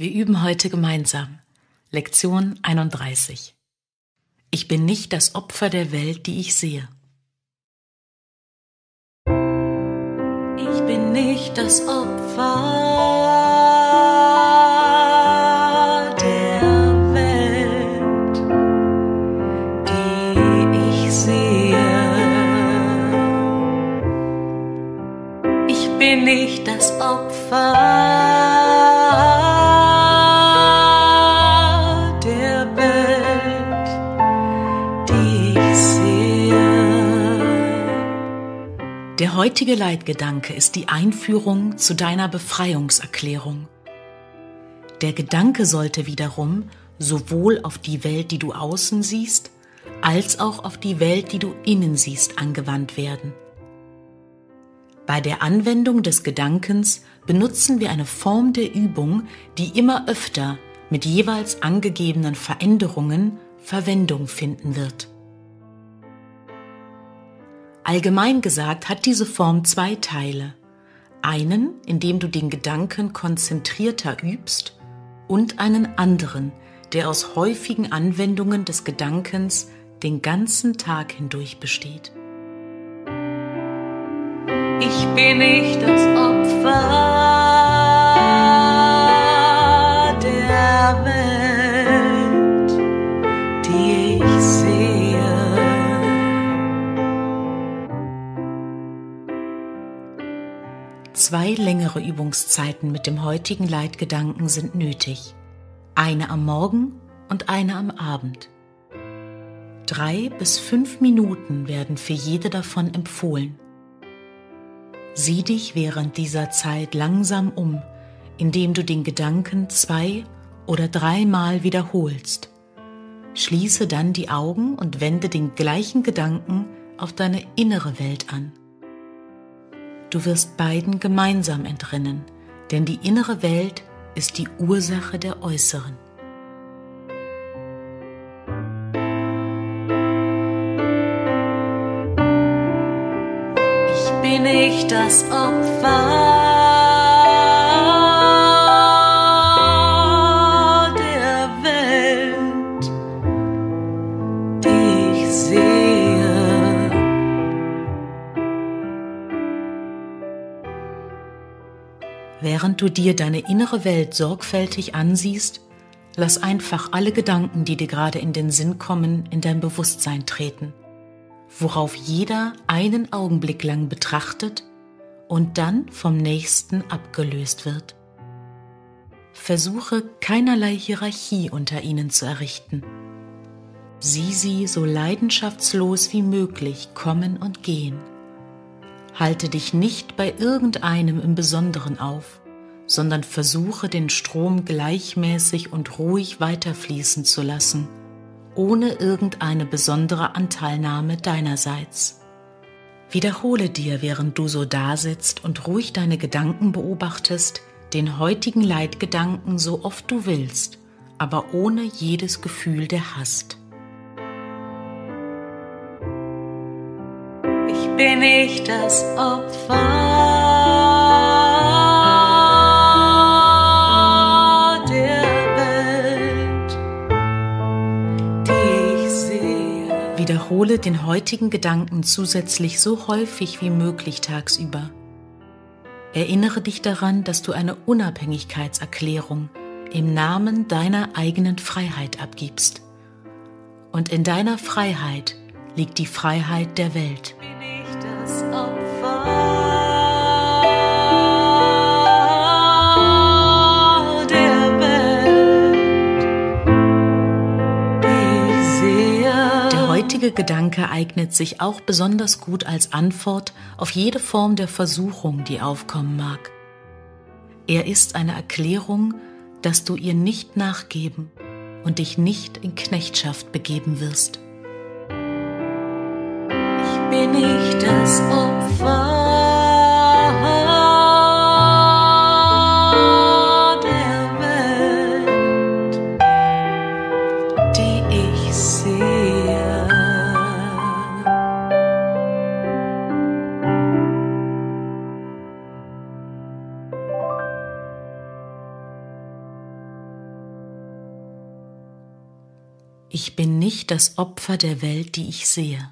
Wir üben heute gemeinsam. Lektion 31. Ich bin nicht das Opfer der Welt, die ich sehe. Ich bin nicht das Opfer der Welt, die ich sehe. Ich bin nicht das Opfer Der heutige Leitgedanke ist die Einführung zu deiner Befreiungserklärung. Der Gedanke sollte wiederum sowohl auf die Welt, die du außen siehst, als auch auf die Welt, die du innen siehst, angewandt werden. Bei der Anwendung des Gedankens benutzen wir eine Form der Übung, die immer öfter mit jeweils angegebenen Veränderungen Verwendung finden wird. Allgemein gesagt hat diese Form zwei Teile. Einen, in dem du den Gedanken konzentrierter übst, und einen anderen, der aus häufigen Anwendungen des Gedankens den ganzen Tag hindurch besteht. Ich bin nicht das Opfer Zwei längere Übungszeiten mit dem heutigen Leitgedanken sind nötig. Eine am Morgen und eine am Abend. Drei bis fünf Minuten werden für jede davon empfohlen. Sieh dich während dieser Zeit langsam um, indem du den Gedanken zwei oder dreimal wiederholst. Schließe dann die Augen und wende den gleichen Gedanken auf deine innere Welt an. Du wirst beiden gemeinsam entrinnen, denn die innere Welt ist die Ursache der äußeren. Ich bin nicht das Opfer Während du dir deine innere Welt sorgfältig ansiehst, lass einfach alle Gedanken, die dir gerade in den Sinn kommen, in dein Bewusstsein treten, worauf jeder einen Augenblick lang betrachtet und dann vom nächsten abgelöst wird. Versuche keinerlei Hierarchie unter ihnen zu errichten. Sieh sie so leidenschaftslos wie möglich kommen und gehen. Halte dich nicht bei irgendeinem im Besonderen auf, sondern versuche den Strom gleichmäßig und ruhig weiterfließen zu lassen, ohne irgendeine besondere Anteilnahme deinerseits. Wiederhole dir, während du so dasitzt und ruhig deine Gedanken beobachtest, den heutigen Leitgedanken so oft du willst, aber ohne jedes Gefühl der Hast. Ich bin nicht das Opfer Wiederhole den heutigen Gedanken zusätzlich so häufig wie möglich tagsüber. Erinnere dich daran, dass du eine Unabhängigkeitserklärung im Namen deiner eigenen Freiheit abgibst. Und in deiner Freiheit liegt die Freiheit der Welt. Gedanke eignet sich auch besonders gut als Antwort auf jede Form der Versuchung, die aufkommen mag. Er ist eine Erklärung, dass du ihr nicht nachgeben und dich nicht in Knechtschaft begeben wirst. Ich bin nicht das Opfer Ich bin nicht das Opfer der Welt, die ich sehe.